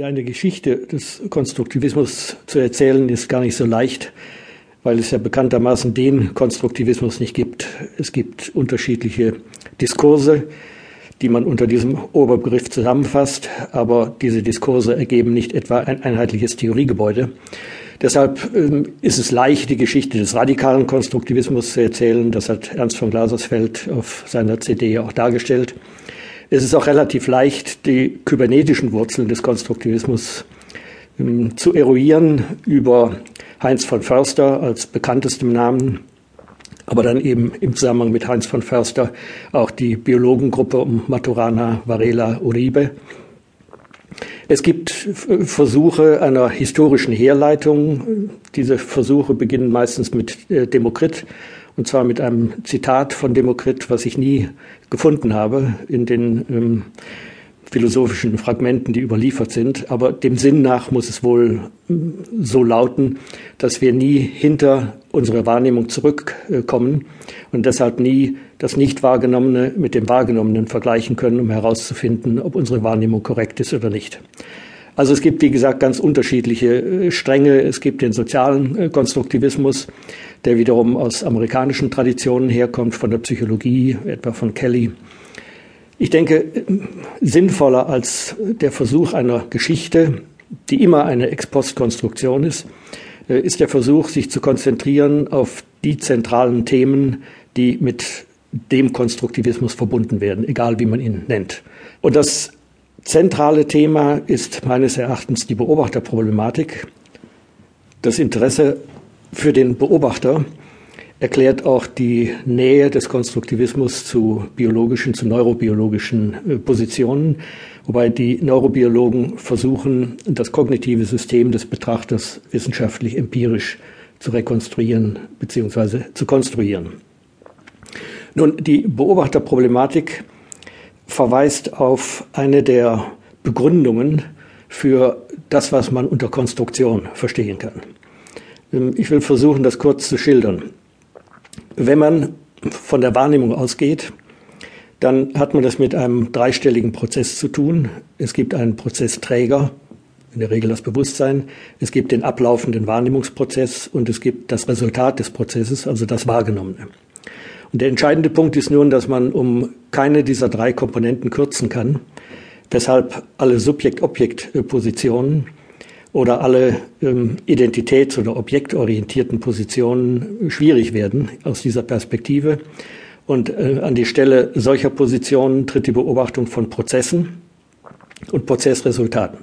Ja, eine Geschichte des Konstruktivismus zu erzählen ist gar nicht so leicht, weil es ja bekanntermaßen den Konstruktivismus nicht gibt. Es gibt unterschiedliche Diskurse, die man unter diesem Oberbegriff zusammenfasst, aber diese Diskurse ergeben nicht etwa ein einheitliches Theoriegebäude. Deshalb ähm, ist es leicht, die Geschichte des radikalen Konstruktivismus zu erzählen. Das hat Ernst von Glasersfeld auf seiner CD auch dargestellt. Es ist auch relativ leicht, die kybernetischen Wurzeln des Konstruktivismus ähm, zu eruieren über Heinz von Förster als bekanntestem Namen, aber dann eben im Zusammenhang mit Heinz von Förster auch die Biologengruppe um Maturana, Varela, Uribe. Es gibt Versuche einer historischen Herleitung. Diese Versuche beginnen meistens mit äh, Demokrit und zwar mit einem Zitat von Demokrit, was ich nie gefunden habe in den ähm, philosophischen Fragmenten, die überliefert sind. Aber dem Sinn nach muss es wohl ähm, so lauten, dass wir nie hinter unsere Wahrnehmung zurückkommen und deshalb nie das Nicht-Wahrgenommene mit dem Wahrgenommenen vergleichen können, um herauszufinden, ob unsere Wahrnehmung korrekt ist oder nicht. Also es gibt, wie gesagt, ganz unterschiedliche äh, Stränge. Es gibt den sozialen äh, Konstruktivismus, der wiederum aus amerikanischen Traditionen herkommt, von der Psychologie, etwa von Kelly. Ich denke, sinnvoller als der Versuch einer Geschichte, die immer eine Ex-Post-Konstruktion ist, äh, ist der Versuch, sich zu konzentrieren auf die zentralen Themen, die mit dem Konstruktivismus verbunden werden, egal wie man ihn nennt. Und das zentrale Thema ist meines Erachtens die Beobachterproblematik. Das Interesse für den Beobachter erklärt auch die Nähe des Konstruktivismus zu biologischen, zu neurobiologischen äh, Positionen, wobei die Neurobiologen versuchen, das kognitive System des Betrachters wissenschaftlich empirisch zu rekonstruieren bzw. zu konstruieren. Nun, die Beobachterproblematik verweist auf eine der Begründungen für das, was man unter Konstruktion verstehen kann. Ähm, ich will versuchen, das kurz zu schildern. Wenn man von der Wahrnehmung ausgeht, dann hat man das mit einem dreistelligen Prozess zu tun. Es gibt einen Prozessträger, in der Regel das Bewusstsein, es gibt den ablaufenden Wahrnehmungsprozess und es gibt das Resultat des Prozesses, also das Wahrgenommene. Und der entscheidende Punkt ist nun, dass man um keine dieser drei Komponenten kürzen kann, weshalb alle Subjekt-Objekt-Positionen oder alle ähm, identitäts- oder objektorientierten Positionen schwierig werden aus dieser Perspektive. Und äh, an die Stelle solcher Positionen tritt die Beobachtung von Prozessen und Prozessresultaten.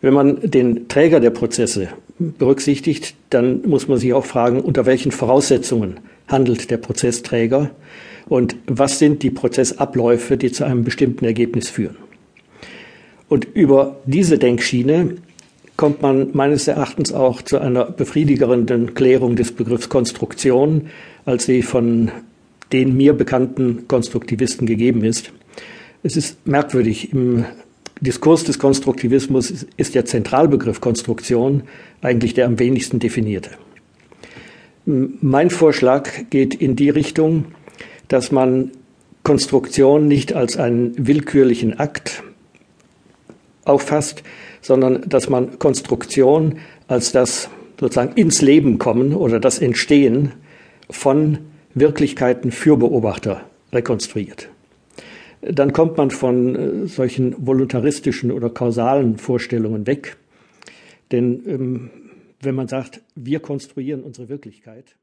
Wenn man den Träger der Prozesse berücksichtigt, dann muss man sich auch fragen, unter welchen Voraussetzungen handelt der Prozessträger und was sind die Prozessabläufe, die zu einem bestimmten Ergebnis führen. Und über diese Denkschiene kommt man meines Erachtens auch zu einer befriedigerenden Klärung des Begriffs Konstruktion, als sie von den mir bekannten Konstruktivisten gegeben ist. Es ist merkwürdig. Im Diskurs des Konstruktivismus ist der Zentralbegriff Konstruktion eigentlich der am wenigsten definierte. Mein Vorschlag geht in die Richtung, dass man Konstruktion nicht als einen willkürlichen Akt auffasst, sondern dass man Konstruktion als das sozusagen ins Leben kommen oder das Entstehen von Wirklichkeiten für Beobachter rekonstruiert. Dann kommt man von äh, solchen voluntaristischen oder kausalen Vorstellungen weg. Denn ähm, wenn man sagt, wir konstruieren unsere Wirklichkeit,